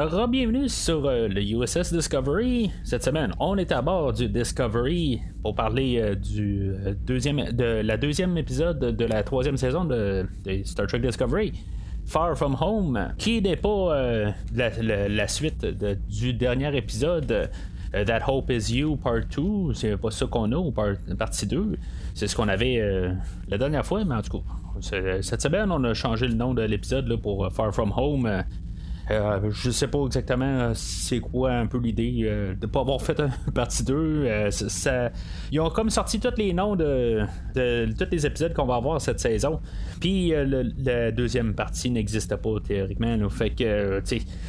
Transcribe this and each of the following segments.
Alors, bienvenue sur euh, le USS Discovery. Cette semaine, on est à bord du Discovery pour parler euh, du euh, deuxième, de la deuxième épisode de la troisième saison de, Star Trek Discovery. Far From Home, qui n'est pas la, suite du dernier épisode. That Hope Is You Part 2, c'est pas ça qu'on a, ou part- partie 2. C'est ce qu'on avait la dernière fois, mais en tout cas, cette semaine, on a changé le nom de l'épisode pour Far From Home. Euh, je sais pas exactement euh, c'est quoi un peu l'idée euh, de pas avoir fait un partie 2. euh, ils ont comme sorti tous les noms de, tous les épisodes qu'on va avoir cette saison. Puis la deuxième partie n'existe pas théoriquement.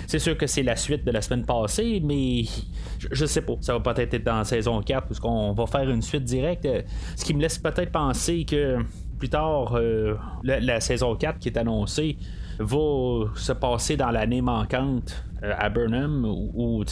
c'est sûr que c'est la suite de la semaine passée, mais je, je sais pas. Ça va peut-être être dans saison 4 parce qu'on va faire une suite directe. ce qui me laisse peut-être penser que plus tard, la, la saison 4 qui est annoncée va se passer dans l'année manquante euh, à Burnham où, où,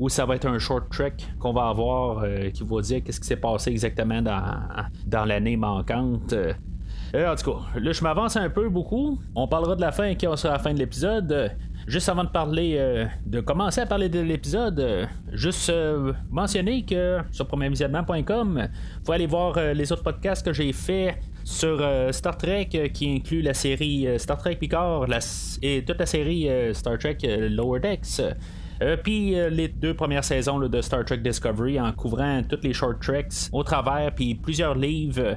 où ça va être un short trek qu'on va avoir euh, qui va dire qu'est-ce qui s'est passé exactement dans, l'année manquante. Euh, en tout cas, là, je m'avance un peu beaucoup. On parlera de la fin on sera la fin de l'épisode. Juste avant de parler, de commencer à parler de l'épisode, juste mentionner que sur premiervisionnement.com, vous pouvez aller voir les autres podcasts que j'ai fait sur euh, Star Trek, euh, qui inclut la série euh, Star Trek Picard et toute la série Star Trek Lower Decks. Puis les deux premières saisons de Star Trek Discovery en couvrant toutes les short treks au travers, puis plusieurs livres.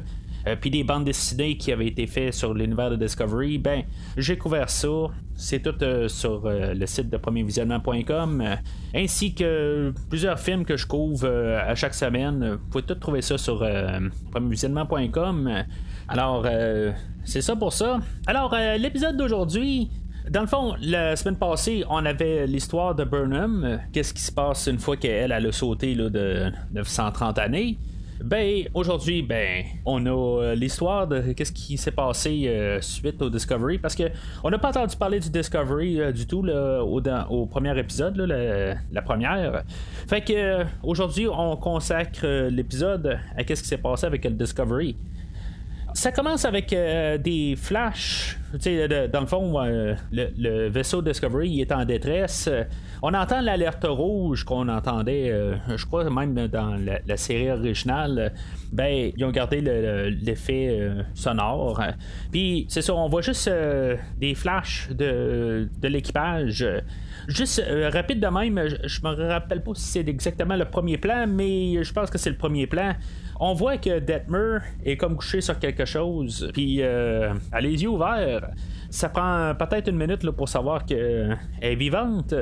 puis des bandes dessinées qui avaient été faites sur l'univers de Discovery, ben j'ai couvert ça. C'est tout sur le site de premiervisionnement.com, ainsi que plusieurs films que je couvre à chaque semaine. Vous pouvez tout trouver ça sur premiervisionnement.com. Alors, euh, c'est ça pour ça. Alors, euh, l'épisode d'aujourd'hui, dans le fond, la semaine passée, on avait l'histoire de Burnham. Euh, Qu'est-ce qui se passe une fois qu'elle elle a sauté là, de 930 années? Ben, aujourd'hui, ben, on a l'histoire de qu'est-ce qui s'est passé suite au Discovery, parce que on n'a pas entendu parler du Discovery du tout au, premier épisode, là, la, première. Fait que aujourd'hui, on consacre l'épisode à qu'est-ce qui s'est passé avec le Discovery. Ça commence avec euh, des flashs. Dans le fond, euh, le, vaisseau Discovery il est en détresse. On entend l'alerte rouge qu'on entendait, euh, je crois même dans la, série originale. Ben, ils ont gardé le- le- l'effet sonore. Puis, c'est ça, on voit juste des flashs de l'équipage. Juste euh, rapide de même, je, je me rappelle pas si c'est exactement le premier plan, mais je pense que c'est le premier plan. On voit que Detmer est comme couché sur quelque chose, puis euh, a les yeux ouverts. Ça prend peut-être une minute pour savoir qu'elle est vivante.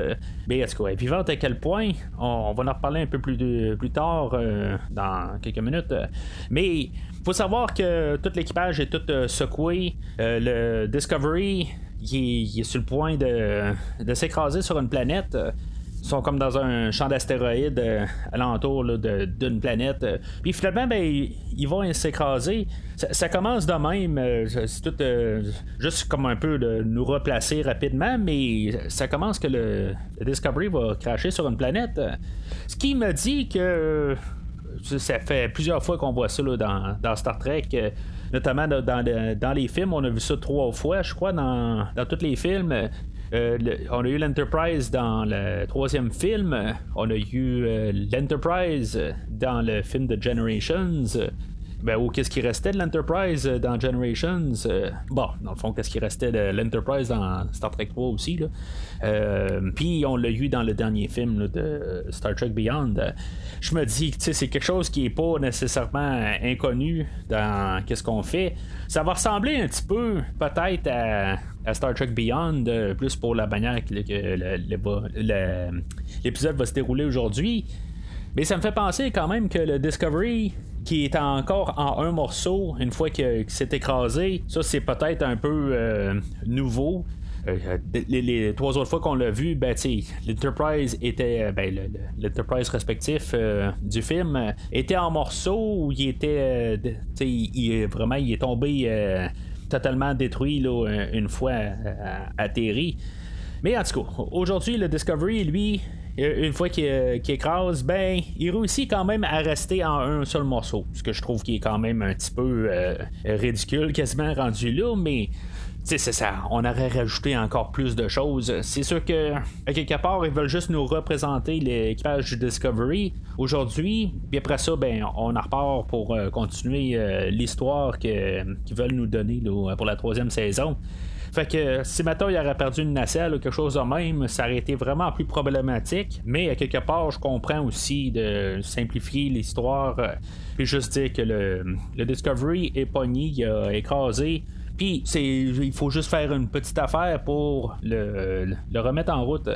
Mais est-ce qu'elle est vivante à quel point? On, va en reparler un peu plus, plus tard, euh, dans quelques minutes. Mais faut savoir que tout l'équipage est tout euh, secoué. Euh, le Discovery, il est, sur le point de, s'écraser sur une planète. Ils sont comme dans un champ d'astéroïdes euh, alentour d'une planète. euh. Puis finalement, ben, ils vont s'écraser. Ça, commence de même. euh, c'est tout euh, juste comme un peu de nous replacer rapidement, mais ça commence que le, Discovery va cracher sur une planète. Ce qui me dit que ça fait plusieurs fois qu'on voit ça dans, dans Star Trek. Notamment dans, dans le- dans les films, on a vu ça trois fois, je crois, dans, dans tous les films. Euh, on a eu l'Enterprise dans le troisième film. On a eu euh, l'Enterprise dans le film de Generations. Ben, ou qu'est-ce qui restait de l'Enterprise euh, dans Generations euh, Bon, dans le fond, qu'est-ce qui restait de l'Enterprise dans Star Trek 3 aussi. Euh, Puis on l'a eu dans le dernier film de Star Trek Beyond. Je me dis que c'est quelque chose qui est pas nécessairement inconnu dans qu'est-ce qu'on fait. Ça va ressembler un petit peu peut-être à, Star Trek Beyond, plus pour la manière que, l'épisode va se dérouler aujourd'hui. Mais ça me fait penser quand même que le Discovery, qui est encore en un morceau, une fois qu'il s'est écrasé, ça c'est peut-être un peu euh, nouveau. Euh, les, les trois autres fois qu'on l'a vu, ben, l'Enterprise était. euh, Ben, le- le- l'Enterprise respectif euh, du film euh, était en morceaux il était. euh, de- tu sais, il, vraiment, il est tombé. euh, totalement détruit là, une fois atterri. Mais en tout cas, aujourd'hui, le Discovery, lui, une fois qu'il écrase, ben, il réussit quand même à rester en un seul morceau. Ce que je trouve qui est quand même un petit peu ridicule, quasiment rendu là, mais c'est ça, on aurait rajouté encore plus de choses. C'est sûr que, quelque part, ils veulent juste nous représenter l'équipage du Discovery aujourd'hui, puis après ça, ben, on en repart pour euh, continuer euh, l'histoire qu'ils veulent nous donner pour la troisième saison. Fait que si maintenant il aurait perdu une nacelle ou quelque chose de même, ça aurait été vraiment plus problématique. Mais à quelque part, je comprends aussi de simplifier l'histoire. Euh, puis juste dire que le, le Discovery est pogné, il a écrasé puis c'est, il faut juste faire une petite affaire pour le, remettre en route.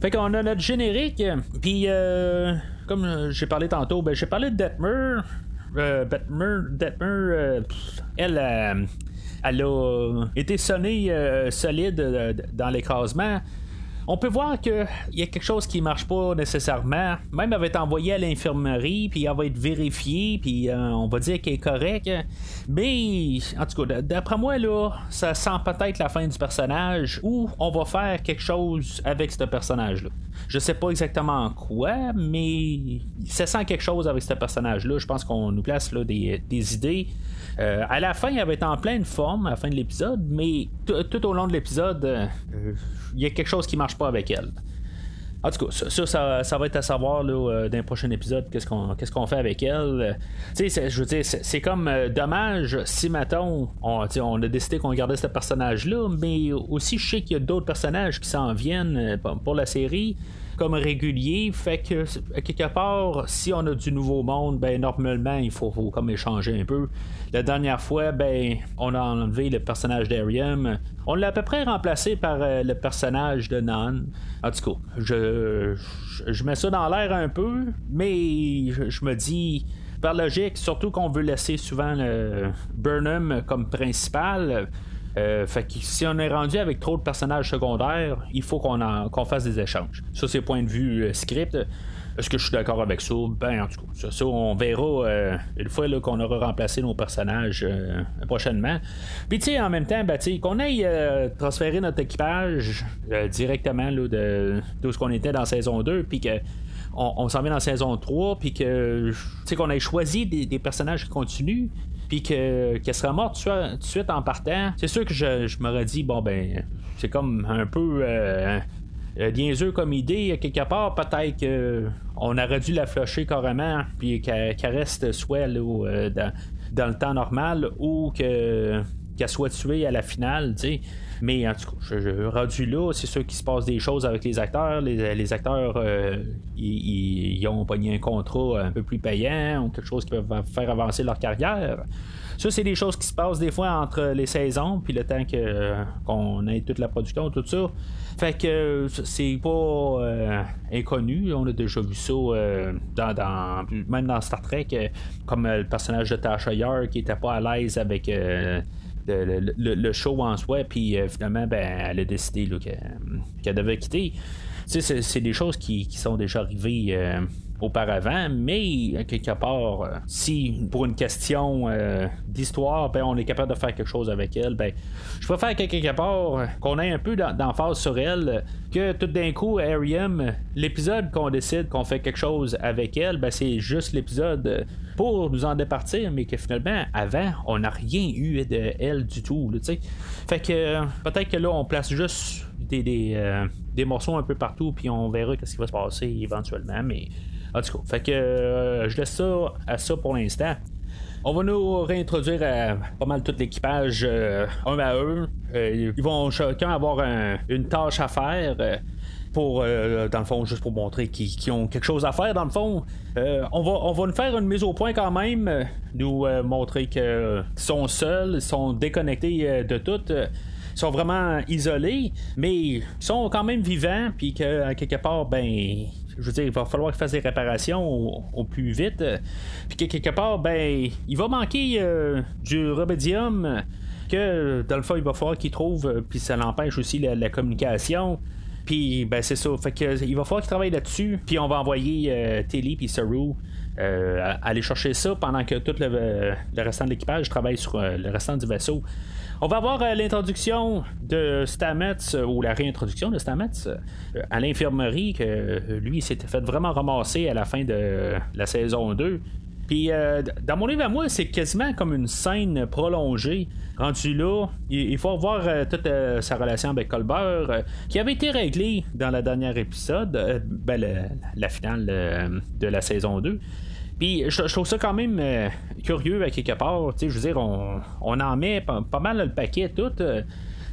Fait qu'on a notre générique. Puis euh, comme j'ai parlé tantôt, ben j'ai parlé de Detmer. Euh, Detmer, euh, elle, elle a été sonnée solide dans l'écrasement on peut voir qu'il y a quelque chose qui marche pas nécessairement. Même elle va être envoyée à l'infirmerie, puis elle va être vérifiée, puis euh, on va dire qu'elle est correcte. Mais, en tout cas, d'après moi, là, ça sent peut-être la fin du personnage, ou on va faire quelque chose avec ce personnage-là. Je sais pas exactement quoi, mais ça sent quelque chose avec ce personnage-là. Je pense qu'on nous place là, des, idées. Euh, à la fin, elle va être en pleine forme, à la fin de l'épisode, mais tout au long de l'épisode, euh, il y a quelque chose qui marche pas avec elle. En tout cas, ça, ça, va être à savoir euh, dans prochain épisode qu'est-ce qu'on fait avec elle. Je veux dire, c'est comme dommage si maintenant on, on a décidé qu'on gardait ce personnage-là, mais aussi je sais qu'il y a d'autres personnages qui s'en viennent pour la série comme régulier. Fait que, quelque part, si on a du nouveau monde, ben, normalement, il faut, comme échanger un peu. La dernière fois, ben, on a enlevé le personnage d'Ariam. On l'a à peu près remplacé par euh, le personnage de Nan. En tout cas, je, je, mets ça dans l'air un peu, mais je, me dis par logique, surtout qu'on veut laisser souvent le Burnham comme principal, euh, fait que si on est rendu avec trop de personnages secondaires, il faut qu'on fasse des échanges. Ça, c'est point de vue euh, script. Est-ce que je suis d'accord avec ça? Ben, en tout cas, ça, on verra euh, une fois qu'on aura remplacé nos personnages prochainement. Puis, tu sais, en même temps, ben, qu'on aille transférer notre équipage directement là, de, ce qu'on était dans saison 2, puis que on, s'en vient dans saison 3, puis que, qu'on ait choisi des personnages qui continuent, puis qu'elle serait morte tout de suite en partant, c'est sûr que je, je m'aurais dit, bon, ben, c'est comme un peu. Euh, euh comme idée, quelque part, peut-être qu'on aurait dû la flusher carrément, puis qu'elle reste soit euh, dans, le temps normal, ou qu'elle soit tuée à la finale, tu sais. Mais en tout cas, je, rendu là, c'est sûr qu'il se passe des choses avec les acteurs. Les, acteurs, euh, ils, ont pogné un contrat un peu plus payant ou quelque chose qui va faire avancer leur carrière. Ça, c'est des choses qui se passent des fois entre les saisons, puis le temps que, qu'on ait toute la production, tout ça. Fait que c'est pas euh, inconnu. On a déjà vu ça euh, dans, même dans Star Trek, comme le personnage de Tasha Yar qui était pas à l'aise avec le, show en soi, puis euh, finalement, ben, elle a décidé qu'elle devait quitter. C'est des choses qui, sont déjà arrivées euh, auparavant, mais quelque part, euh, si pour une question d'histoire, ben, on est capable de faire quelque chose avec elle, ben, je préfère quelque part qu'on ait un peu d'emphase sur elle, que tout d'un coup, Ariam, l'épisode qu'on décide qu'on fait quelque chose avec elle, ben, c'est juste l'épisode pour nous en départir, mais que finalement, avant, on n'a rien eu de elle du tout. fait que peut-être que là, on place juste des, euh, des, morceaux un peu partout, puis on verra ce qui va se passer éventuellement. Mais en tout cas, fait que euh, je laisse ça à ça pour l'instant. On va nous réintroduire à pas mal tout l'équipage euh, un à eux. ils vont chacun avoir une tâche à faire pour, euh, dans le fond, juste pour montrer qu'ils ont quelque chose à faire, dans le fond. Euh, on, va, on va nous faire une mise au point quand même, euh, nous montrer qu'ils sont seuls, ils sont déconnectés de tout. ils sont vraiment isolés, mais ils sont quand même vivants, puis que quelque part, ben, je veux dire, il va falloir qu'ils fassent des réparations au, plus vite. Puis que quelque part, ben, il va manquer du rubidium que dans le fond, il va falloir qu'ils trouvent, puis ça l'empêche aussi la communication. Puis, ben, c'est ça. Fait que, il va falloir qu'ils travaillent là-dessus. Puis, on va envoyer euh, Telly puis Saru aller chercher ça pendant que tout le, restant de l'équipage travaille sur le restant du vaisseau. On va avoir l'introduction de Stamets, ou la réintroduction de Stamets à l'infirmerie, que lui s'était fait vraiment ramasser à la fin de la saison 2. Puis, euh, dans mon livre à moi, c'est quasiment comme une scène prolongée. Rendu là, il, faut voir euh, toute euh, sa relation avec Colbert, qui avait été réglée dans le dernier épisode, ben, la finale de la saison 2. Puis je, trouve ça quand même curieux à quelque part. Je veux dire, on, en met pas, mal le paquet tout.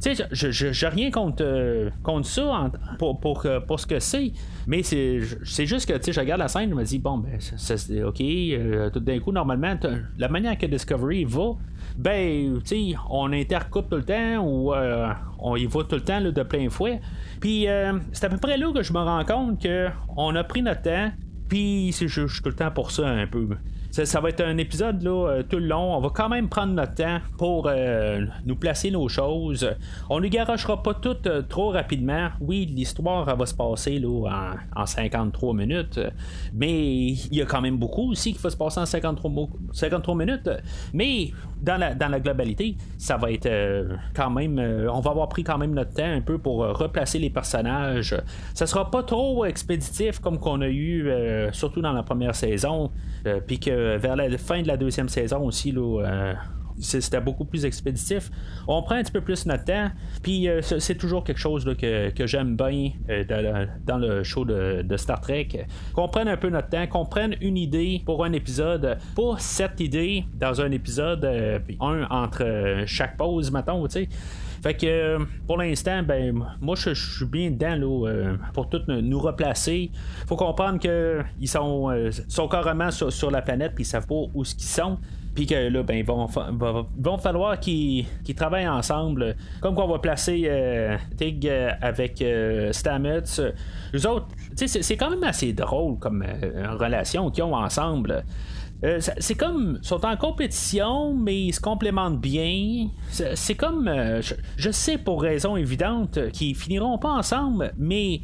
Tu sais, j'ai rien contre, euh, contre ça pour, pour, pour, ce que c'est, mais c'est juste que, tu sais, je regarde la scène, je me dis, bon, ben, c'est ok, euh, tout d'un coup, normalement, la manière que Discovery va, ben, tu sais, on intercoupe tout le temps ou euh, on y va tout le temps de plein fouet. Puis, c'est à peu près là que je me rends compte qu'on a pris notre temps, puis je suis tout le temps pour ça un peu. Ça, va être un épisode euh, tout le long. On va quand même prendre notre temps pour euh, nous placer nos choses. On ne garochera pas tout euh, trop rapidement. Oui, l'histoire va se passer en, 53 minutes, mais il y a quand même beaucoup aussi qui va se passer en 53, 53 minutes. Mais dans la, dans la globalité, ça va être quand même. on va avoir pris quand même notre temps un peu pour replacer les personnages. Ça sera pas trop expéditif comme qu'on a eu, surtout dans la première saison. Puis que euh, vers la fin de la deuxième saison aussi, euh, c'était beaucoup plus expéditif. On prend un petit peu plus notre temps, puis euh, c'est toujours quelque chose que, j'aime bien dans le show de, Star Trek. Qu'on prenne un peu notre temps, qu'on prenne une idée pour un épisode, pas sept idées dans un épisode, puis un entre chaque pause, mettons, tu sais. Fait que pour l'instant, ben moi je, suis bien dedans là, pour tout nous replacer. Faut comprendre qu'ils sont, sont carrément sur, la planète puis ils savent pas où ce qu'ils sont. Puis que là, ben, ils vont, vont falloir qu'ils travaillent ensemble. Comme qu'on va placer euh, Tig euh, avec euh, Stamets. Les autres, c'est quand même assez drôle comme relation qu'ils ont ensemble. Euh, c'est comme ils sont en compétition, mais ils se complémentent bien. C'est comme euh, je, sais pour raisons évidentes qu'ils finiront pas ensemble, mais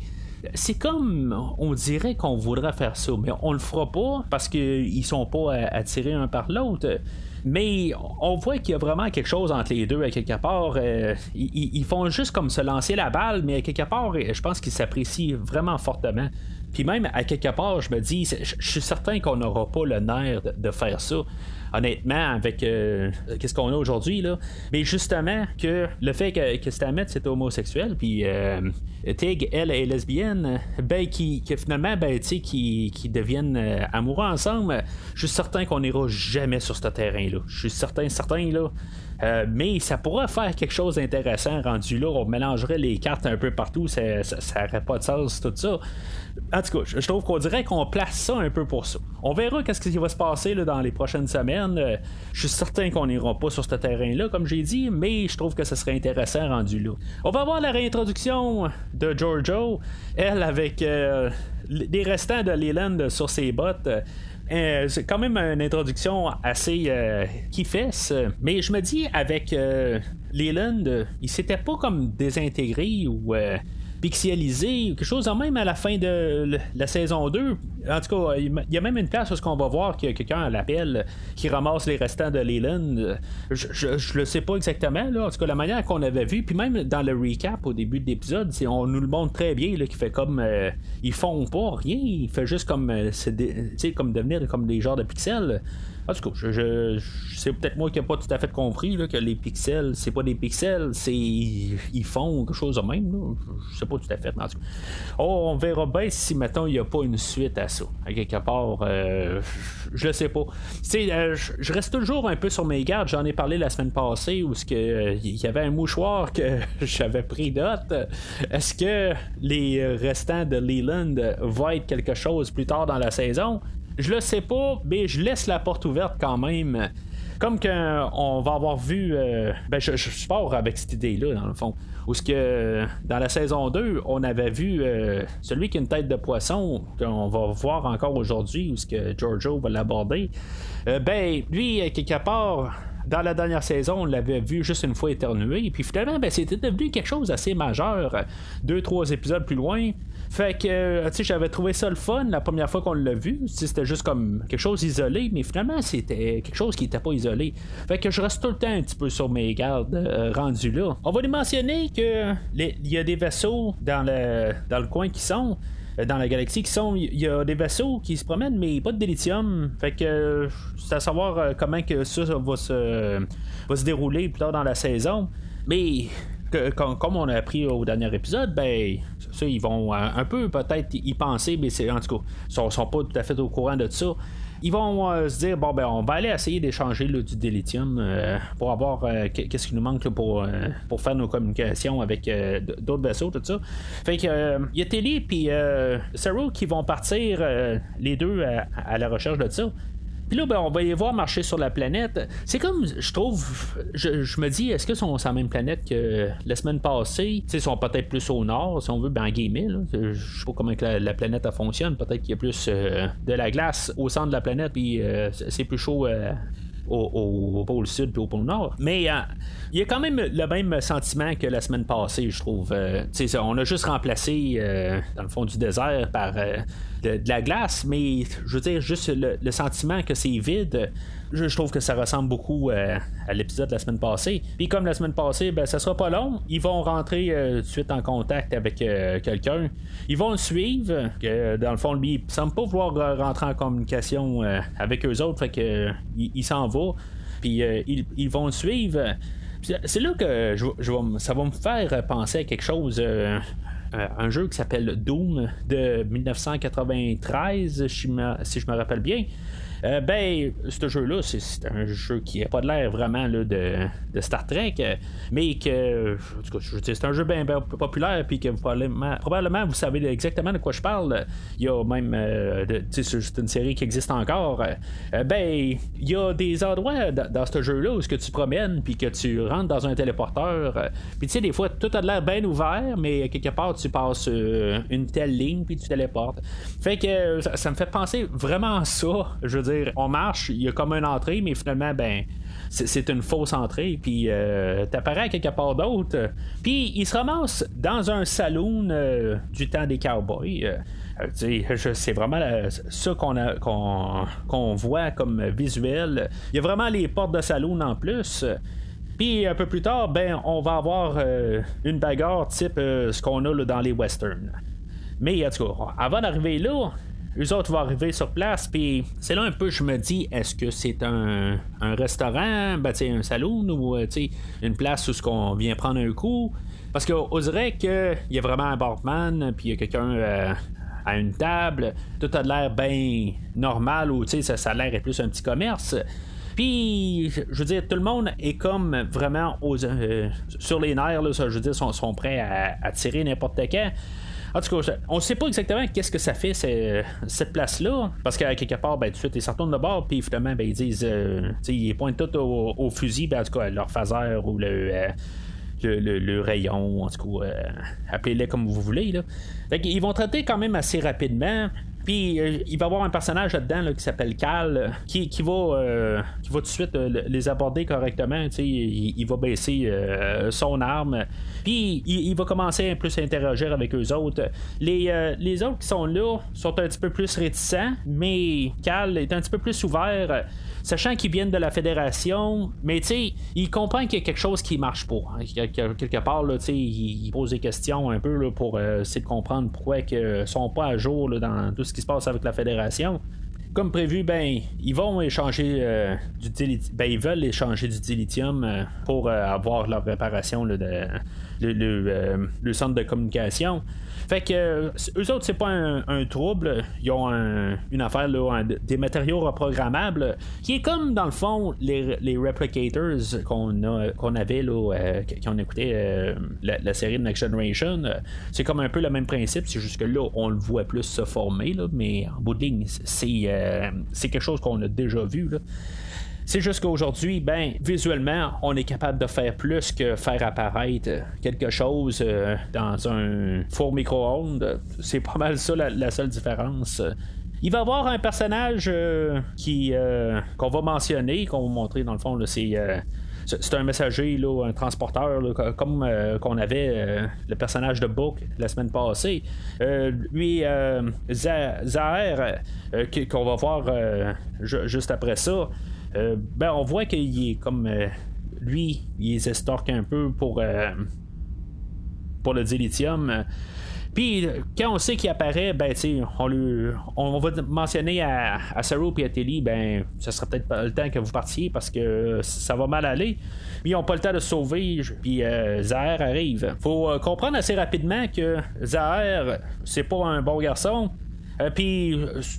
c'est comme on dirait qu'on voudrait faire ça, mais on le fera pas parce qu'ils sont pas attirés un par l'autre. Mais on voit qu'il y a vraiment quelque chose entre les deux à quelque part. Euh, ils, font juste comme se lancer la balle, mais à quelque part, je pense qu'ils s'apprécient vraiment fortement. Puis même à quelque part, je me dis, je suis certain qu'on n'aura pas le nerf de, faire ça honnêtement, avec euh, qu'est-ce qu'on a aujourd'hui, là. Mais justement, que le fait que, que Stamets c'est homosexuel, puis euh, Tig, elle, est lesbienne, ben, qui, que finalement, ben, tu qui, qui deviennent euh, amoureux ensemble, je suis certain qu'on n'ira jamais sur ce terrain-là. Je suis certain, certain, là. Euh, mais ça pourrait faire quelque chose d'intéressant rendu là. On mélangerait les cartes un peu partout, ça n'aurait pas de sens, tout ça. En tout cas, je, trouve qu'on dirait qu'on place ça un peu pour ça. On verra qu'est-ce qui va se passer dans les prochaines semaines. Euh, je suis certain qu'on n'ira pas sur ce terrain-là, comme j'ai dit, mais je trouve que ce serait intéressant rendu là. On va voir la réintroduction de Giorgio, elle avec euh, les restants de Leland sur ses bottes. Euh, c'est quand même une introduction assez euh, mais je me dis avec euh, Leland, il s'était pas comme désintégré ou pixelisé, quelque chose même à la fin de la saison 2. En tout cas, il y a même une place où on va voir qu'il y a quelqu'un à l'appel qui ramasse les restants de Leland. Je, je, le sais pas exactement. En tout cas, la manière qu'on avait vu, puis même dans le recap au début de l'épisode, on nous le montre très bien, qu'il fait comme. Euh, ils font pas rien, il fait juste comme. Euh, comme devenir comme des genres de pixels. En tout cas, je, c'est peut-être moi qui n'ai pas tout à fait compris là, que les pixels, c'est pas des pixels, c'est ils font quelque chose de même. Là. Je sais pas tout à fait. Tout cas. Oh, on verra bien si maintenant il n'y a pas une suite à ça. Quelque part, euh, je ne sais pas. Euh, je reste toujours un peu sur mes gardes. J'en ai parlé la semaine passée où il euh, y avait un mouchoir que j'avais pris note. Est-ce que les restants de Leland vont être quelque chose plus tard dans la saison? Je le sais pas, mais je laisse la porte ouverte quand même. Comme qu'on va avoir vu. Euh, ben, je, je, pars avec cette idée-là, dans le fond. Où ce que dans la saison 2, on avait vu euh, celui qui a une tête de poisson, qu'on va voir encore aujourd'hui, où ce que Giorgio va l'aborder. Euh, ben, lui, quelque part, dans la dernière saison, on l'avait vu juste une fois éternuer, puis finalement, ben, c'était devenu quelque chose d'assez majeur, deux, trois épisodes plus loin. Fait que, tu sais, j'avais trouvé ça le fun la première fois qu'on l'a vu. C'était juste comme quelque chose isolé, mais finalement, c'était quelque chose qui n'était pas isolé. Fait que je reste tout le temps un petit peu sur mes gardes euh, rendus là. On va lui mentionner que il y a des vaisseaux dans le, dans le coin qui sont euh, dans la galaxie qui sont. Il y a des vaisseaux qui se promènent, mais pas de délithium. Fait que c'est à savoir euh, comment que ça va se, va se dérouler plus tard dans la saison. Mais comme, on a appris au dernier épisode, ben ils vont un, peu peut-être y penser, mais c'est en tout cas, ils sont, sont pas tout à fait au courant de ça. Ils vont euh, se dire bon ben on va aller essayer d'échanger du délithium euh, pour avoir euh, qu'est-ce qui nous manque pour, pour faire nos communications avec d'autres vaisseaux tout ça. Fait que il y a Telly puis Saru qui vont partir les deux à, la recherche de ça puis là, ben, on va y voir marcher sur la planète. C'est comme, je trouve, je, me dis, est-ce que sont sur la même planète que la semaine passée? Ils sont peut-être plus au nord, si on veut, ben, en guillemets. Je sais pas comment la, planète fonctionne. Peut-être qu'il y a plus euh, de la glace au centre de la planète, puis euh, c'est plus chaud euh, au, pôle sud et au pôle nord. Mais euh, il y a quand même le même sentiment que la semaine passée, je trouve. Euh, on a juste remplacé, dans le fond du désert, par de, la glace, mais je veux dire, juste le sentiment que c'est vide je, trouve que ça ressemble beaucoup euh, à l'épisode de la semaine passée. Puis comme la semaine passée, ben, ça sera pas long. Ils vont rentrer euh, tout de suite en contact avec euh, quelqu'un. Ils vont le suivre. Que, dans le fond, lui, il semble pas vouloir rentrer en communication avec eux autres. Fait que il, s'en va. Puis ils, vont le suivre. C'est là que ça va me faire penser à quelque chose. Un jeu qui s'appelle Doom de 1993, si je me rappelle bien. Euh, ben, ce jeu-là, c'est un jeu qui n'a pas l'air vraiment de, de, Star Trek, euh, mais que, en tout cas, c'est un jeu bien populaire, puis que probablement, probablement, vous savez exactement de quoi je parle. Il y a même, euh, c'est une série qui existe encore. ben, il y a des endroits dans, ce jeu-là où ce que tu promènes, puis que tu rentres dans un téléporteur. puis tu sais, des fois, tout a de l'air bien ouvert, mais quelque part, tu passes une telle ligne, puis tu téléportes. Fait que ça, ça me fait penser vraiment à ça. Je veux on marche, il y a comme une entrée, mais finalement, ben, c'est une fausse entrée, puis euh, t'apparais quelque part d'autre. Puis il se ramasse dans un saloon euh, du temps des cowboys. Euh, c'est vraiment ça qu'on qu'on voit comme visuel. Il y a vraiment les portes de saloon en plus. Puis un peu plus tard, ben, on va avoir une bagarre type ce qu'on a dans les westerns. Mais en tout cas, avant d'arriver là, eux autres vont arriver sur place, puis c'est là un peu, je me dis, est-ce que c'est un, restaurant, ben, un saloon ou euh, une place où on vient prendre un coup? Parce qu'on dirait qu'il y a vraiment un barman, puis il y a quelqu'un euh, à une table, tout a l'air bien normal, ou ça, ça a l'air plus un petit commerce. Puis, je veux dire, tout le monde est comme vraiment euh, sur les nerfs, là, je veux dire, sont, sont prêts à, à tirer n'importe quand. En tout cas, on sait pas exactement qu'est-ce que ça fait cette place-là. Parce qu'à quelque part, ben, tout de suite, ils s'en retournent de bord, puis finalement, ben, ils disent. Euh, ils pointent tout au, fusil, ben, en tout cas, leur phaser ou euh, le. le, rayon, en tout cas, euh, appelez-les comme vous voulez. Là. ils vont traiter quand même assez rapidement. Puis euh, il va y avoir un personnage là-dedans qui s'appelle Cal, qui, va, euh, qui va tout de suite euh, les aborder correctement. Il, il, va baisser son arme. Puis il, va commencer un peu à interagir avec eux autres. Les, les autres qui sont là sont un petit peu plus réticents, mais Cal est un petit peu plus ouvert sachant qu'ils viennent de la fédération, mais tu sais, qu'il y a quelque chose qui marche pas. Hein, quelque part, là, il, il pose des questions un peu là, pour essayer de comprendre pourquoi ils sont pas à jour dans tout ce qui se passe avec la fédération comme prévu, ben, ils vont échanger euh, du ben, ils veulent échanger du dilithium euh, pour euh, avoir leur réparation de, le, centre de communication. Fait que euh, eux autres, c'est pas un, trouble. Ils ont une affaire, là, des matériaux reprogrammables, qui est comme dans le fond les, les replicators qu'on a qu'on avait là, euh, qui ont écouté euh, la, série de Next Generation. C'est comme un peu le même principe, c'est juste que là, on le voit plus se former, là, mais en bout de ligne, c'est, c'est quelque chose qu'on a déjà vu. Là. C'est juste qu'aujourd'hui, ben, visuellement, on est capable de faire plus que faire apparaître quelque chose euh, dans un four micro-ondes. C'est pas mal ça la, seule différence. Il va y avoir un personnage qui qu'on va mentionner, qu'on va montrer dans le fond, c'est un messager, là, un transporteur, comme euh, qu'on avait euh, le personnage de Book la semaine passée. Euh, lui, Zahir, qu'on va voir juste après ça, ben, on voit qu'il est comme. lui, il les estorque un peu pour, pour le dilithium. Puis quand on sait qu'il apparaît, ben on, on va mentionner à, à Saru et à Tilly, ben ce sera peut-être pas le temps que vous partiez parce que ça va mal aller. Puis ils n'ont pas le temps de sauver, puis euh, Zahir arrive. Faut euh, comprendre assez rapidement que Zahir, c'est pas un bon garçon. Euh, puis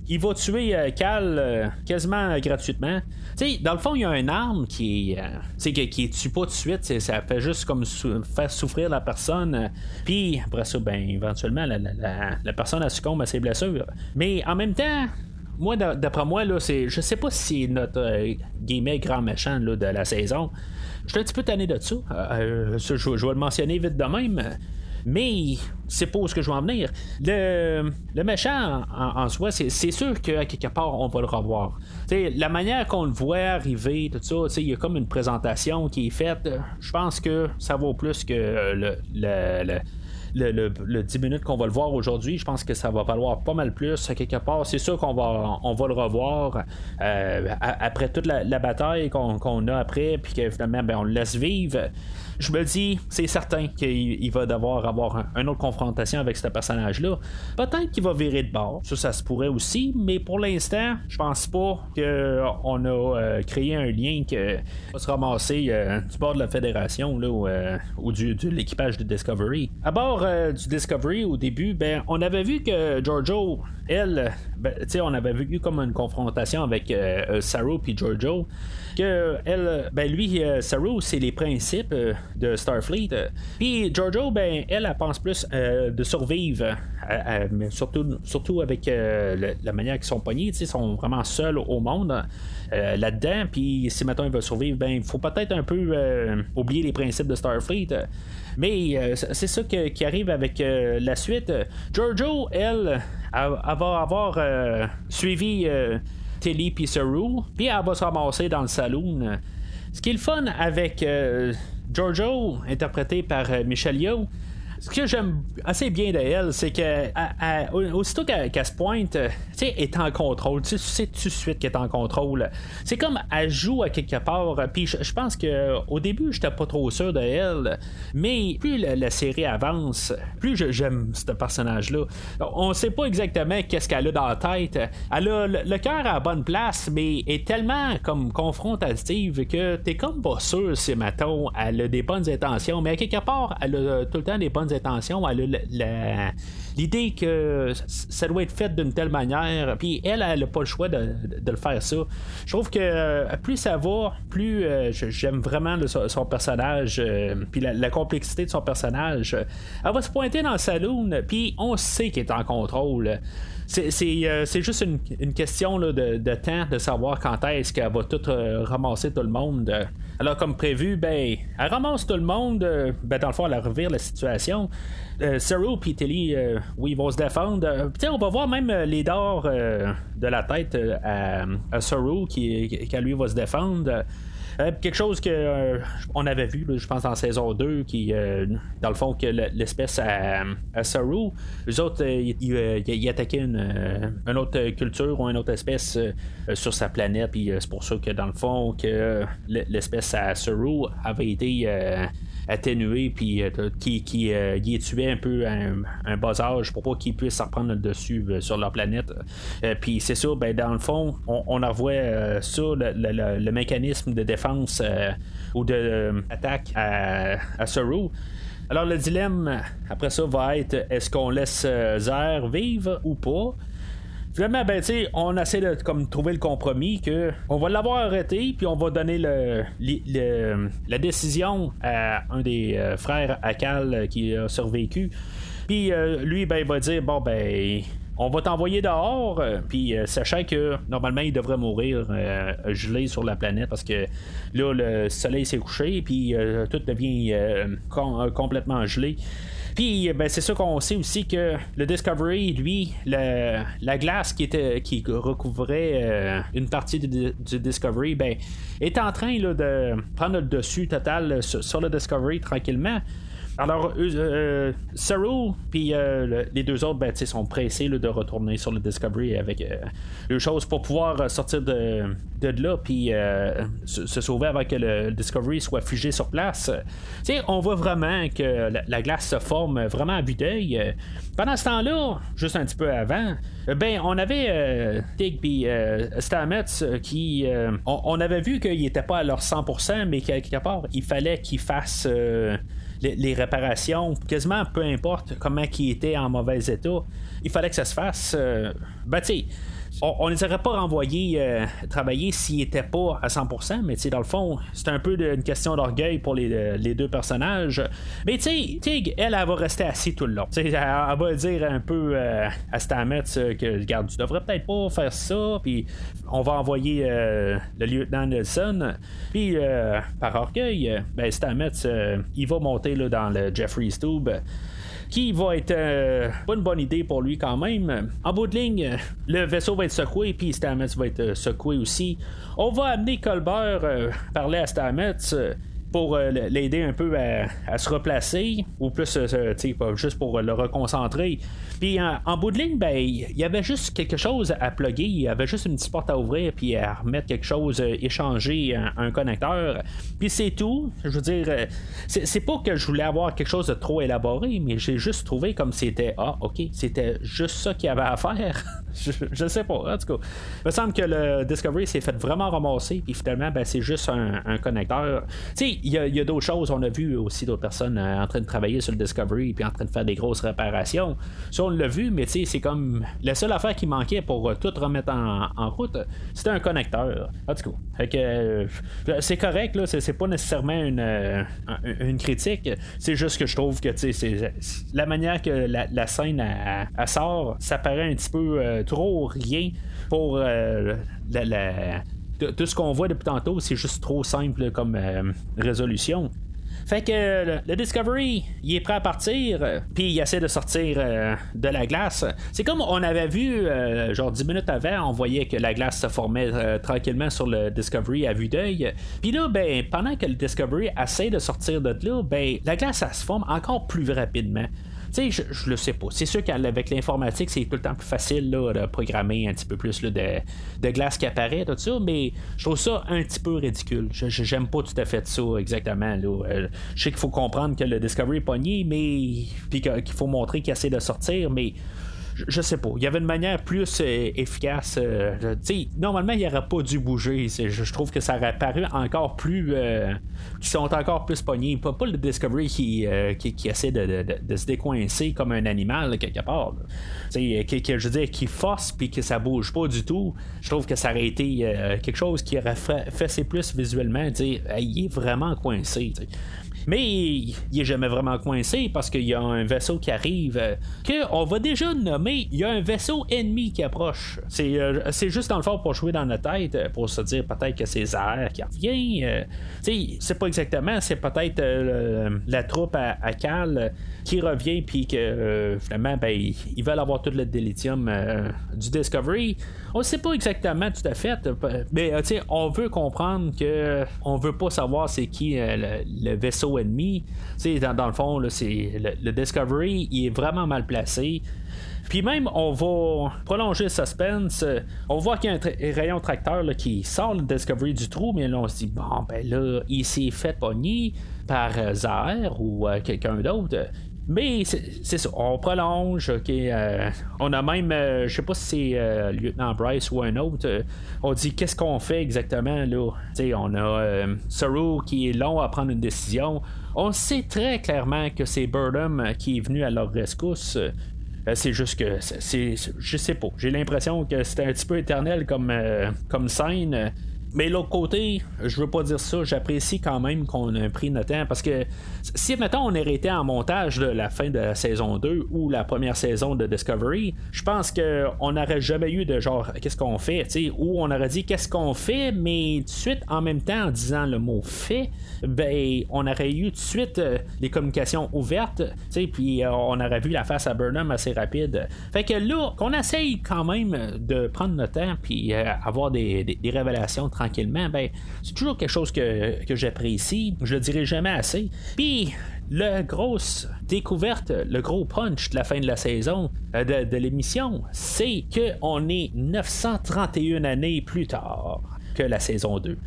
il va tuer Cal quasiment gratuitement. Tu sais, dans le fond, il y a une arme qui est, qui, qui tue pas tout de suite. Ça fait juste comme faire souffrir la personne. Puis après ça, ben éventuellement, la, la, personne a succombe à ses blessures. Mais en même temps, moi, d'après moi, là, c'est, je sais pas si c'est notre euh, grand méchant de la saison. Je suis un petit peu tanné de ça. Euh, je, je, vais le mentionner vite de même. Mais c'est pas où ce que je vais en venir. Le, méchant en, soi, c'est, sûr qu'à quelque part, on va le revoir. la manière qu'on le voit arriver, tout ça, il y a comme une présentation qui est faite. Je pense que ça vaut plus que le, le le, 10 minutes qu'on va le voir aujourd'hui, je pense que ça va valoir pas mal plus. À quelque part, c'est sûr qu'on va, on va le revoir euh, après toute la, bataille qu'on, a après, puis que finalement, ben, on le laisse vivre je me dis, c'est certain qu'il va devoir avoir une autre confrontation avec ce personnage-là. Peut-être qu'il va virer de bord. Ça, ça se pourrait aussi, mais pour l'instant, je pense pas qu'on a euh, créé un lien qui va se ramasser euh, du bord de la Fédération là, ou, euh, du, de l'équipage de Discovery. À bord du Discovery, au début, ben, on avait vu que Giorgio, elle, ben, on avait vu comme une confrontation avec Saru et Giorgio que elle, ben lui, Saru, c'est les principes de Starfleet. Puis Giorgio, ben elle, elle pense plus euh, de survivre, mais surtout, surtout avec la manière qu'ils sont pognés, ils sont vraiment seuls au monde. là-dedans, puis si maintenant il veut survivre, ben il faut peut-être un peu oublier les principes de Starfleet. Mais c'est ça qui arrive avec la suite. Giorgio, elle, elle, va avoir suivi Tilly puis Saru, puis elle va se ramasser dans le saloon. Ce qui est le fun avec euh, Giorgio, interprété par euh, Michelle Yeoh, ce que j'aime assez bien d'elle, c'est que aussitôt qu'elle se pointe, tu sais, est en contrôle. Tu sais tout de suite qu'elle est en contrôle. C'est comme elle joue à quelque part. Puis je pense que au début, j'étais pas trop sûr de elle. Mais plus la, série avance, plus j'aime ce personnage-là. On sait pas exactement qu'est-ce qu'elle a dans la tête. Elle a le, cœur à la bonne place, mais est tellement comme confrontative que t'es comme pas sûr si Maton elle a des bonnes intentions. Mais à quelque part, elle a tout le temps des bonnes intentions, elle a l'idée que ça doit être fait d'une telle manière, puis elle, elle n'a pas le choix de, le faire ça. Je trouve que euh, plus ça va, plus euh, j'aime vraiment son, personnage, euh, puis la, complexité de son personnage. Elle va se pointer dans le saloon, puis on sait qu'elle est en contrôle. C'est juste une, question de, temps de savoir quand est-ce qu'elle va tout ramasser tout le monde. Alors, comme prévu, ben, elle ramasse tout le monde. ben, dans le fond, elle revire la situation. Euh, Saru et Tilly, euh, oui, ils vont se défendre. Euh, on va voir même les dards de la tête à, à Saru qui, qui, lui, va se défendre. Quelque chose que on avait vu, je pense, en saison 2, qui, dans le fond, que l'espèce à, à Saru, les autres, ils attaquaient une, une, autre culture ou une autre espèce sur sa planète, puis c'est pour ça que, dans le fond, que l'espèce à Saru avait été atténué, puis euh, qui, qui euh, est tué un peu un, un bas âge pour pas qu'il puisse reprendre le dessus euh, sur leur planète. puis c'est ça, ben, dans le fond, on, on revoit ça, le, mécanisme de défense ou de attaque à, à Saru. Alors le dilemme après ça va être est-ce qu'on laisse Zer vivre ou pas? Finalement, ben, on essaie de trouver le compromis que on va l'avoir arrêté, puis on va donner la décision à un des euh, frères Akal euh, qui a survécu. Puis euh, lui, ben, il va dire bon, ben, on va t'envoyer dehors, puis sachant que normalement il devrait mourir gelé sur la planète parce que là le soleil s'est couché, puis tout devient complètement gelé. Puis ben, c'est sûr qu'on sait aussi que le Discovery, lui, la glace qui était qui recouvrait une partie du, Discovery, ben, est en train de prendre le dessus total sur le Discovery tranquillement. Alors, euh, euh puis euh, les deux autres ben, sont pressés de retourner sur le Discovery avec euh, les choses pour pouvoir sortir de, là puis se, sauver avant que le Discovery soit figé sur place. on voit vraiment que la, glace se forme vraiment à vue d'œil. Pendant ce temps-là, juste un petit peu avant, ben on avait Tig puis Stamets qui on, avait vu qu'ils n'étaient pas à leur 100%, mais quelque part il fallait qu'ils fassent les, réparations, quasiment peu importe comment qui était en mauvais état, il fallait que ça se fasse. Euh, ben, tu on, ne les aurait pas renvoyés euh, travailler s'ils n'étaient pas à 100%, mais dans le fond, c'est un peu une question d'orgueil pour les, deux personnages. Mais tu sais, Tig, elle, elle, va rester assise tout le long. Elle, va dire un peu euh, à Stamets euh, que, regarde, tu devrais peut-être pas faire ça, puis on va envoyer le lieutenant Nelson. Puis, par orgueil, ben, Stamets, il va monter là, dans le Jeffrey's Tube qui va être euh, pas une bonne idée pour lui quand même. En bout de ligne, le vaisseau va être secoué, puis Stamets va être euh, secoué aussi. On va amener Colbert euh, parler à Stamets pour l'aider un peu à, se replacer, ou plus euh, juste pour le reconcentrer. Puis en, bout de ligne, ben, il y avait juste quelque chose à plugger, il y avait juste une petite porte à ouvrir, puis à remettre quelque chose, euh, échanger un, connecteur. Puis c'est tout. Je veux dire, c'est pas que je voulais avoir quelque chose de trop élaboré, mais j'ai juste trouvé comme c'était, ah, ok, c'était juste ça qu'il y avait à faire. je, sais pas, en tout cas. Il me semble que le Discovery s'est fait vraiment ramasser, puis finalement, ben, c'est juste un, connecteur. Tu sais, il y a, d'autres choses. On a vu aussi d'autres personnes euh, en train de travailler sur le Discovery puis en train de faire des grosses réparations. Ça, on l'a vu, mais c'est comme la seule affaire qui manquait pour euh, tout remettre en, route, c'était un connecteur. En tout cas, euh, c'est correct, là, c'est, pas nécessairement une, une critique. C'est juste que je trouve que c'est la manière que la, scène sort, ça paraît un petit peu trop rien pour la tout ce qu'on voit depuis tantôt, c'est juste trop simple comme euh, résolution. Fait que le, Discovery, il est prêt à partir, euh, puis il essaie de sortir euh, de la glace. C'est comme on avait vu, genre 10 minutes avant, on voyait que la glace se formait tranquillement sur le Discovery à vue d'œil. Puis là, ben, pendant que le Discovery essaie de sortir de là, ben, la glace, elle se forme encore plus rapidement. Tu sais, je, le sais pas. C'est sûr qu'avec l'informatique, c'est tout le temps plus facile de programmer un petit peu plus de, de, glace qui apparaît, tout ça, mais je trouve ça un petit peu ridicule. Je, j'aime pas tout à fait ça exactement. Là. Euh, je sais qu'il faut comprendre que le Discovery est pogné, mais puis qu'il faut montrer qu'il essaie de sortir, mais je, sais pas. Il y avait une manière plus euh, efficace. Euh, normalement, il n'aurait pas dû bouger. Je, trouve que ça aurait paru encore plus. Euh, qui sont encore plus pognés. Pas, pas le Discovery qui, qui, essaie de, se décoincer comme un animal quelque part. Je veux dire, qui force puis que ça bouge pas du tout. Je trouve que ça aurait été quelque chose qui aurait fait, fait plus visuellement. Dire, il est vraiment coincé. Mais il, est jamais vraiment coincé parce qu'il y a un vaisseau qui arrive euh, que on va déjà nommer. Il y a un vaisseau ennemi qui approche. C'est, euh, juste dans le fond pour jouer dans notre tête, euh, pour se dire peut-être que c'est Zahir qui revient. sais c'est pas exactement, c'est peut-être la troupe à, à, Cal qui revient puis que finalement ben, ils veulent avoir tout le délithium du Discovery. On sait pas exactement tout à fait, mais on veut comprendre que on veut pas savoir c'est qui le vaisseau ennemi. Dans, dans le fond, c'est le, Discovery, il est vraiment mal placé. Puis même, on va prolonger le suspense. On voit qu'il y a un, rayon tracteur qui sort le Discovery du trou, mais là, on se dit, bon, ben là, il s'est fait pogner par euh, Zahir ou euh, quelqu'un d'autre. Mais c'est ça, on prolonge, ok. Euh, on a même, euh, je sais pas si c'est euh, lieutenant Bryce ou un autre, on dit qu'est-ce qu'on fait exactement là? on a Saru qui est long à prendre une décision. On sait très clairement que c'est Burnham qui est venu à leur rescousse. C'est juste que c'est, je sais pas. J'ai l'impression que c'était un petit peu éternel comme, comme scène. Mais l'autre côté, je veux pas dire ça, j'apprécie quand même qu'on ait pris notre temps parce que si maintenant on été en montage de la fin de la saison 2 ou la première saison de Discovery, je pense qu'on n'aurait jamais eu de genre qu'est-ce qu'on fait, ou on aurait dit qu'est-ce qu'on fait, mais tout de suite en même temps en disant le mot fait, ben on aurait eu tout de suite euh, les communications ouvertes, puis euh, on aurait vu la face à Burnham assez rapide. Fait que là, qu'on essaye quand même de prendre notre temps puis euh, avoir des, des révélations tranquillement, ben, c'est toujours quelque chose que, que j'apprécie. Je le dirai jamais assez. Puis, la grosse découverte, le gros punch de la fin de la saison euh, de, l'émission, c'est qu'on est 931 années plus tard que la saison 2.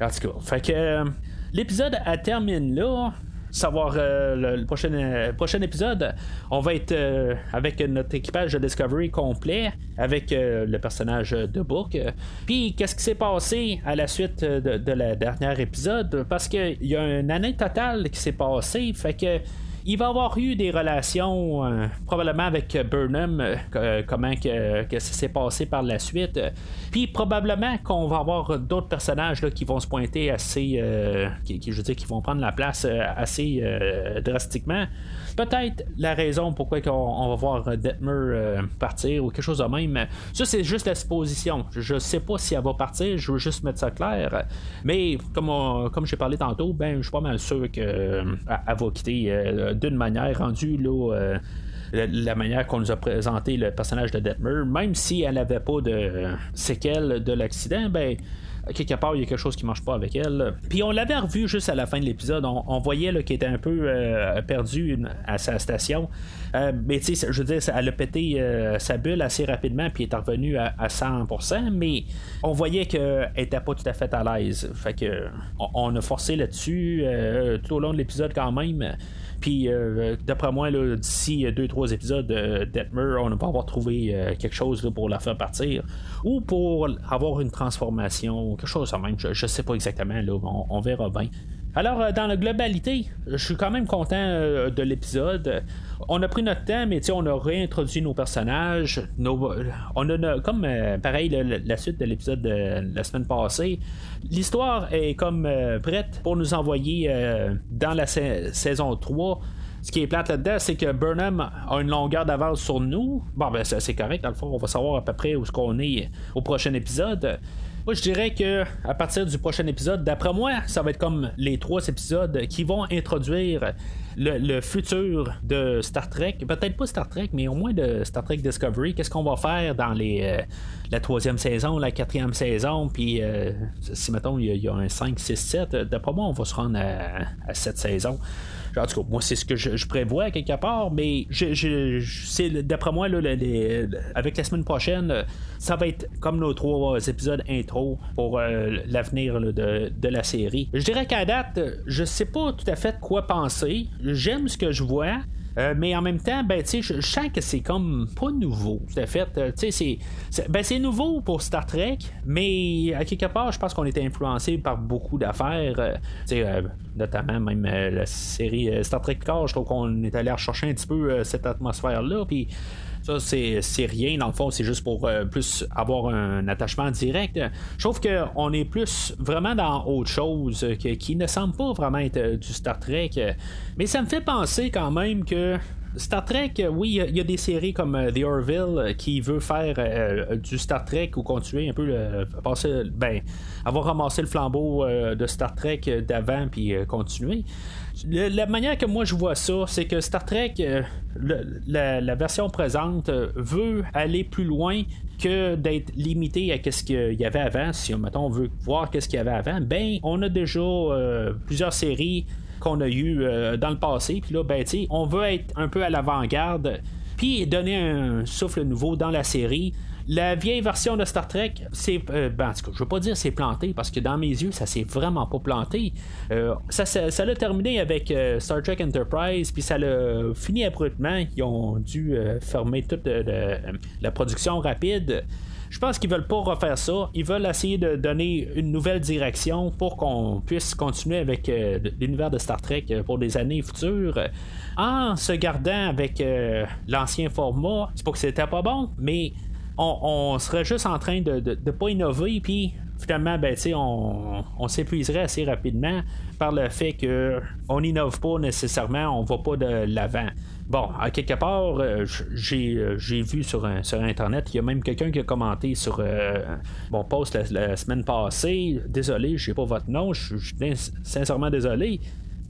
En tout cas, fait que euh, l'épisode termine là savoir euh, le, prochain, euh, prochain épisode, on va être euh, avec notre équipage de Discovery complet, avec le personnage de Book. Puis, qu'est-ce qui s'est passé à la suite de, de la dernière épisode? Parce qu'il y a une année totale qui s'est passée, fait que il va avoir eu des relations euh, probablement avec Burnham, euh, euh, comment que, ça s'est passé par la suite. Puis probablement qu'on va avoir d'autres personnages là, qui vont se pointer assez, qui, je qui vont prendre la place assez drastiquement. Peut-être la raison pourquoi on, va voir Detmer partir ou quelque chose de même. Ça, c'est juste la supposition. Je sais pas si elle va partir, je veux juste mettre ça clair. Mais comme, comme j'ai parlé tantôt, ben, je suis pas mal sûr qu'elle va quitter d'une manière rendue là. Euh, la, manière qu'on nous a présenté le personnage de Detmer, même si elle n'avait pas de séquelles de l'accident, ben quelque part, il y a quelque chose qui marche pas avec elle. Puis on l'avait revu juste à la fin de l'épisode. On, voyait qu'elle était un peu euh, perdue à sa station. Euh, mais tu sais, je veux dire, elle a pété sa bulle assez rapidement, puis est revenue à, 100%. Mais on voyait qu'elle était pas tout à fait à l'aise. Fait que on a forcé là-dessus tout au long de l'épisode quand même. Puis, euh, d'après moi, d'ici 2-3 épisodes de Detmer, on va avoir trouvé euh, quelque chose pour la faire partir. Ou pour avoir une transformation, quelque chose comme même. Je ne sais pas exactement, là, on, verra bien. Alors, euh, dans la globalité, je suis quand même content de l'épisode. On a pris notre temps, mais on a réintroduit nos personnages. on a comme pareil la, suite de l'épisode de la semaine passée. L'histoire est comme euh, prête pour nous envoyer euh, dans la saison 3. Ce qui est plate là-dedans, c'est que Burnham a une longueur d'avance sur nous. Bon, ben c'est correct, dans le fond, on va savoir à peu près où ce est au prochain épisode. Moi, je dirais que à partir du prochain épisode, d'après moi, ça va être comme les trois épisodes qui vont introduire le, futur de Star Trek. Peut-être pas Star Trek, mais au moins de Star Trek Discovery. Qu'est-ce qu'on va faire dans les, euh, la troisième saison, la quatrième saison, puis euh, si mettons il y, a un 5, 6, 7, d'après moi, on va se rendre à, à cette saison. En tout cas, moi, c'est ce que je, prévois quelque part, mais d'après moi, là, avec la semaine prochaine, ça va être comme nos trois épisodes intro pour euh, l'avenir de, de, la série. Je dirais qu'à date, je sais pas tout à fait quoi penser. J'aime ce que je vois. Euh, mais en même temps, ben, je, je sens que c'est comme pas nouveau. Tout fait, euh, c'est, ben, c'est nouveau pour Star Trek, mais à quelque part, je pense qu'on était influencé par beaucoup d'affaires. Euh, notamment même la série Star Trek Car, je trouve qu'on est allé rechercher un petit peu cette atmosphère-là. Puis ça, c'est rien, dans le fond, c'est juste pour euh, plus avoir un attachement direct. Je trouve qu'on est plus vraiment dans autre chose qui ne semble pas vraiment être euh, du Star Trek. Mais ça me fait penser quand même que Star Trek, oui, il y, a des séries comme euh, The Orville qui veut faire du Star Trek ou continuer un peu le passer, ben, avoir ramassé le flambeau de Star Trek d'avant puis continuer la manière que moi je vois ça, c'est que Star Trek, euh, la, version présente, euh, veut aller plus loin que d'être limité à ce qu'il y avait avant. Si on veut voir qu'est-ce qu'il y avait avant, ben on a déjà euh, plusieurs séries qu'on a eues dans le passé. Puis là, ben on veut être un peu à l'avant-garde, puis donner un souffle nouveau dans la série. La vieille version de Star Trek, c'est. Euh, ben, je veux pas dire c'est planté, parce que dans mes yeux, ça s'est vraiment pas planté. Euh, ça, ça, l'a terminé avec euh, Star Trek Enterprise, puis ça l'a fini abruptement. Ils ont dû fermer toute la production rapide. Je pense qu'ils veulent pas refaire ça. Ils veulent essayer de donner une nouvelle direction pour qu'on puisse continuer avec l'univers de Star Trek pour des années futures. En se gardant avec l'ancien format, c'est pas que c'était pas bon, mais on, serait juste en train de ne pas innover, puis finalement, ben, on, on s'épuiserait assez rapidement par le fait qu'on n'innove pas nécessairement, on va pas de l'avant. Bon, à quelque part, euh, euh, j'ai, vu sur, sur Internet, il y a même quelqu'un qui a commenté sur euh, mon post la, semaine passée. Désolé, je sais pas votre nom, je suis sincèrement désolé.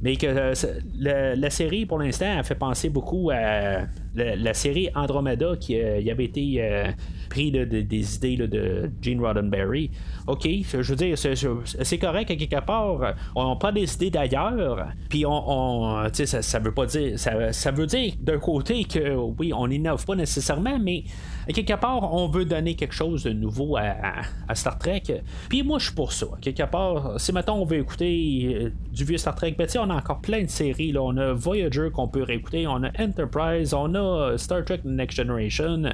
Mais que la, série, pour l'instant, a fait penser beaucoup à la, série Andromeda qui avait été pris des idées de Gene Roddenberry. OK, je veux dire, c'est correct à quelque part. On prend des idées d'ailleurs, puis on, ça, ça veut pas dire. Ça, veut dire d'un côté que oui, on n'innove pas nécessairement, mais à quelque part, on veut donner quelque chose de nouveau à, Star Trek. Puis moi, je suis pour ça. À quelque part, si maintenant on veut écouter euh, du vieux Star Trek, ben, on a encore plein de séries. Là. On a Voyager qu'on peut réécouter, on a Enterprise, on a Star Trek Next Generation.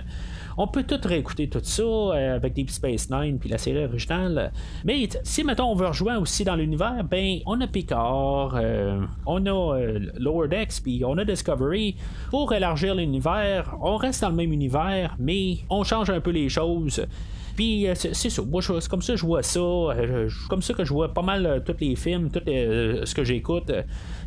On peut tout réécouter tout ça euh, avec Deep Space Nine puis la série originale. Mais si mettons on veut rejoindre aussi dans l'univers, ben on a Picard, euh, on a euh, Lower Decks puis on a Discovery. Pour élargir l'univers, on reste dans le même univers, mais on change un peu les choses. Puis c'est ça, moi c'est comme ça que je vois ça, comme ça que je vois pas mal tous les films, tout ce que j'écoute.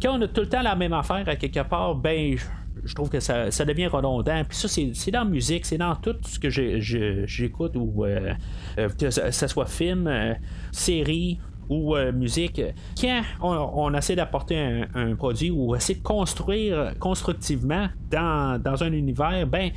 Quand on a tout le temps la même affaire à quelque part, ben je trouve que ça, devient redondant. Puis ça, c'est dans la musique, c'est dans tout ce que j'écoute, ou euh, euh, que ce soit film, euh, série ou musique. Quand on, essaie d'apporter un, produit ou essaie de construire constructivement dans, un univers, ben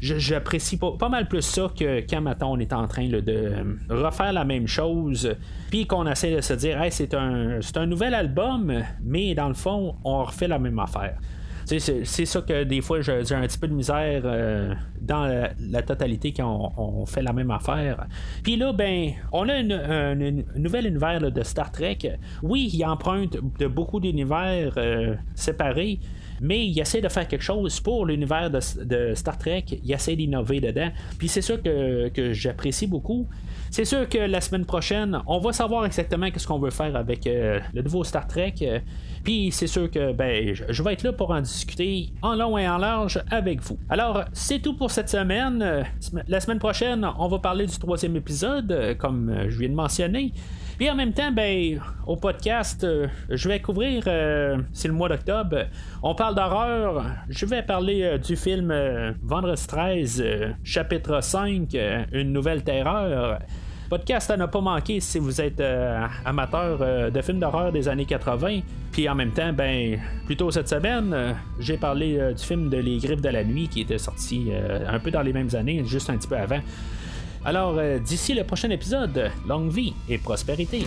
j'apprécie pas, pas, mal plus ça que quand maintenant on est en train de refaire la même chose, puis qu'on essaie de se dire, hey, c'est un, un nouvel album, mais dans le fond, on refait la même affaire c'est ça que des fois j'ai un petit peu de misère euh, dans la, totalité quand on, fait la même affaire. Puis là, ben, on a un nouvel univers de Star Trek. Oui, il emprunte de beaucoup d'univers euh, séparés mais il essaie de faire quelque chose pour l'univers de, Star Trek, il essaie d'innover dedans. Puis c'est ça que, j'apprécie beaucoup. C'est sûr que la semaine prochaine, on va savoir exactement ce qu'on veut faire avec euh, le nouveau Star Trek. Puis c'est sûr que ben, je vais être là pour en discuter en long et en large avec vous. Alors, c'est tout pour cette semaine. La semaine prochaine, on va parler du troisième épisode, comme je viens de mentionner. Puis en même temps, ben, au podcast, euh, je vais couvrir, euh, c'est le mois d'octobre, on parle d'horreur. Je vais parler euh, du film Vendredi 13, chapitre 5, Une nouvelle terreur. Podcast à ne pas manquer si vous êtes euh, amateur euh, de films d'horreur des années 80. Puis en même temps, ben, plus tôt cette semaine, euh, j'ai parlé du film de Les Griffes de la Nuit qui était sorti un peu dans les mêmes années, juste un petit peu avant. Alors, d'ici le prochain épisode, longue vie et prospérité.